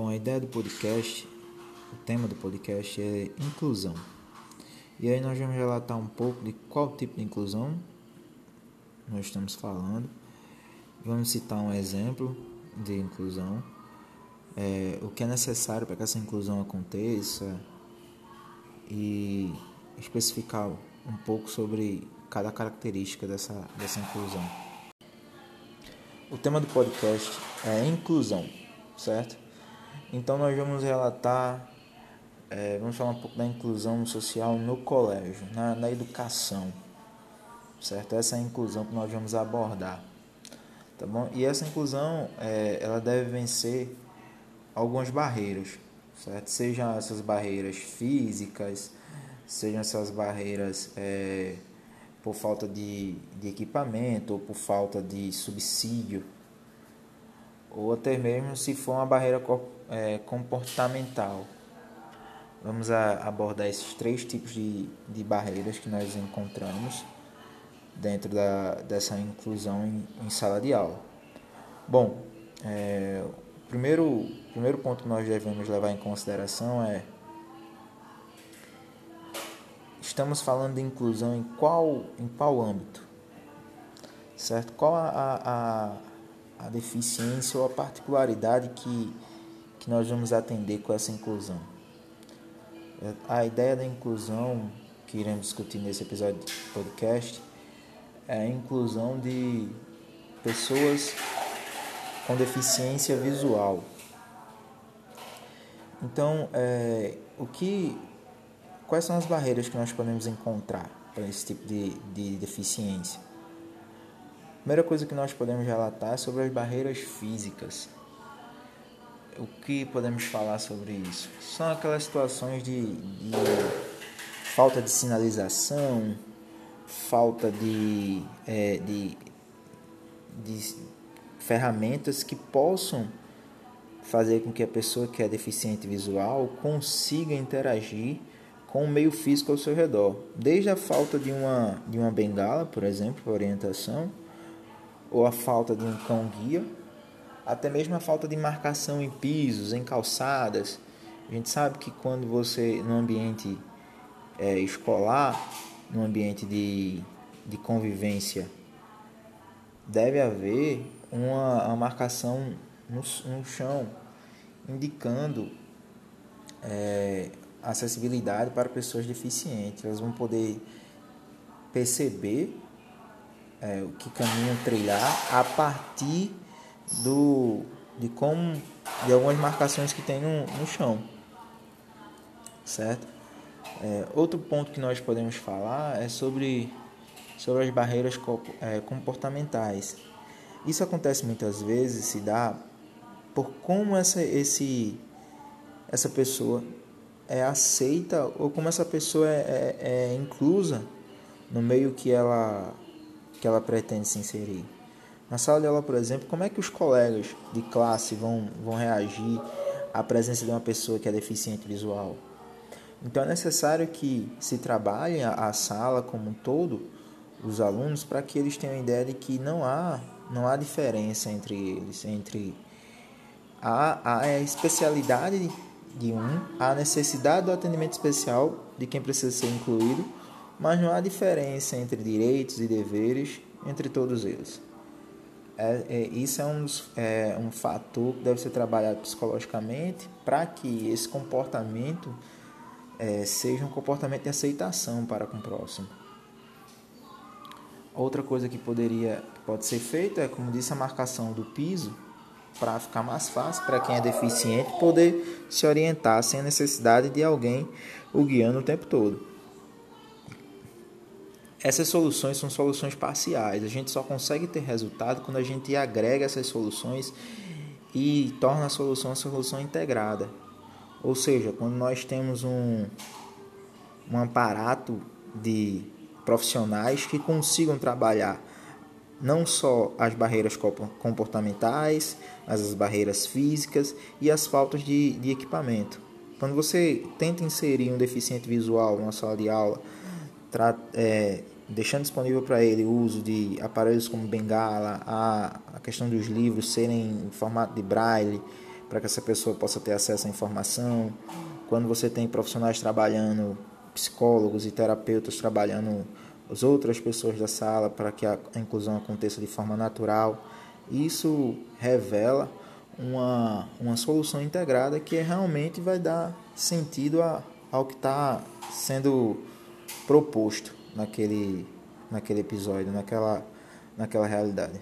Bom, a ideia do podcast, o tema do podcast é inclusão. E aí nós vamos relatar um pouco de qual tipo de inclusão nós estamos falando. Vamos citar um exemplo de inclusão, é, o que é necessário para que essa inclusão aconteça e especificar um pouco sobre cada característica dessa, dessa inclusão. O tema do podcast é inclusão, certo? Então nós vamos relatar, é, vamos falar um pouco da inclusão social no colégio, na, na educação, certo? Essa é a inclusão que nós vamos abordar, tá bom? E essa inclusão, é, ela deve vencer algumas barreiras, certo? Sejam essas barreiras físicas, sejam essas barreiras é, por falta de, de equipamento ou por falta de subsídio, ou até mesmo se for uma barreira é, comportamental. Vamos abordar esses três tipos de, de barreiras que nós encontramos dentro da, dessa inclusão em, em sala de aula. Bom, é, o primeiro, primeiro ponto que nós devemos levar em consideração é estamos falando de inclusão em qual, em qual âmbito? Certo? Qual a, a deficiência ou a particularidade que que nós vamos atender com essa inclusão. A ideia da inclusão que iremos discutir nesse episódio de podcast é a inclusão de pessoas com deficiência visual. Então, é, o que, quais são as barreiras que nós podemos encontrar para esse tipo de, de deficiência? Primeira coisa que nós podemos relatar é sobre as barreiras físicas o que podemos falar sobre isso? São aquelas situações de, de falta de sinalização, falta de, é, de, de ferramentas que possam fazer com que a pessoa que é deficiente visual consiga interagir com o meio físico ao seu redor. Desde a falta de uma, de uma bengala, por exemplo, orientação, ou a falta de um cão guia, até mesmo a falta de marcação em pisos, em calçadas. A gente sabe que quando você, no ambiente é, escolar, no ambiente de, de convivência, deve haver uma, uma marcação no, no, chão, indicando é, acessibilidade para pessoas deficientes. Elas vão poder perceber é, que caminho trilhar a partir do de como de algumas marcações que tem no, no chão, certo? É, outro ponto que nós podemos falar é sobre sobre as barreiras é, comportamentais. Isso acontece muitas vezes, se dá por como essa esse essa pessoa é aceita ou como essa pessoa é, é, é inclusa no meio que ela que ela pretende se inserir. Na sala de aula, por exemplo, como é que os colegas de classe vão, vão reagir à presença de uma pessoa que é deficiente visual? Então é necessário que se trabalhe a, sala como um todo, os alunos, para que eles tenham a ideia de que não há, não há diferença entre eles, entre a, a especialidade de um, a necessidade do atendimento especial de quem precisa ser incluído, mas não há diferença entre direitos e deveres entre todos eles. É, é, isso é um, é um fator que deve ser trabalhado psicologicamente para que esse comportamento é, seja um comportamento de aceitação para com o próximo. Outra coisa que poderia pode ser feita é, como disse, a marcação do piso para ficar mais fácil para quem é deficiente poder se orientar sem a necessidade de alguém o guiando o tempo todo. Essas soluções são soluções parciais. A gente só consegue ter resultado quando a gente agrega essas soluções e torna a solução uma solução integrada. Ou seja, quando nós temos um, um aparato de profissionais que consigam trabalhar não só as barreiras comportamentais, mas as barreiras físicas e as faltas de, de equipamento. Quando você tenta inserir um deficiente visual numa sala de aula, é, deixando disponível para ele o uso de aparelhos como bengala, a, a questão dos livros serem em formato de braille, para que essa pessoa possa ter acesso à informação. Quando você tem profissionais trabalhando, psicólogos e terapeutas trabalhando as outras pessoas da sala para que a inclusão aconteça de forma natural, isso revela uma, uma solução integrada que realmente vai dar sentido a, ao que está sendo proposto naquele, naquele episódio, naquela, naquela realidade.